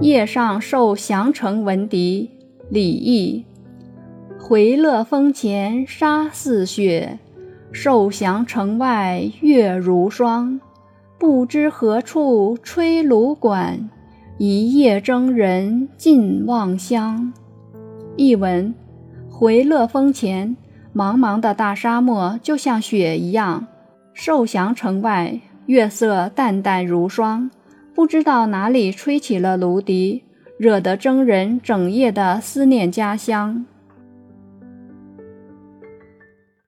夜上受降城闻笛。李益。回乐峰前沙似雪，受降城外月如霜。不知何处吹芦管，一夜征人尽望乡。译文：回乐峰前，茫茫的大沙漠就像雪一样；受降城外，月色淡淡如霜。不知道哪里吹起了芦笛，惹得征人整夜的思念家乡。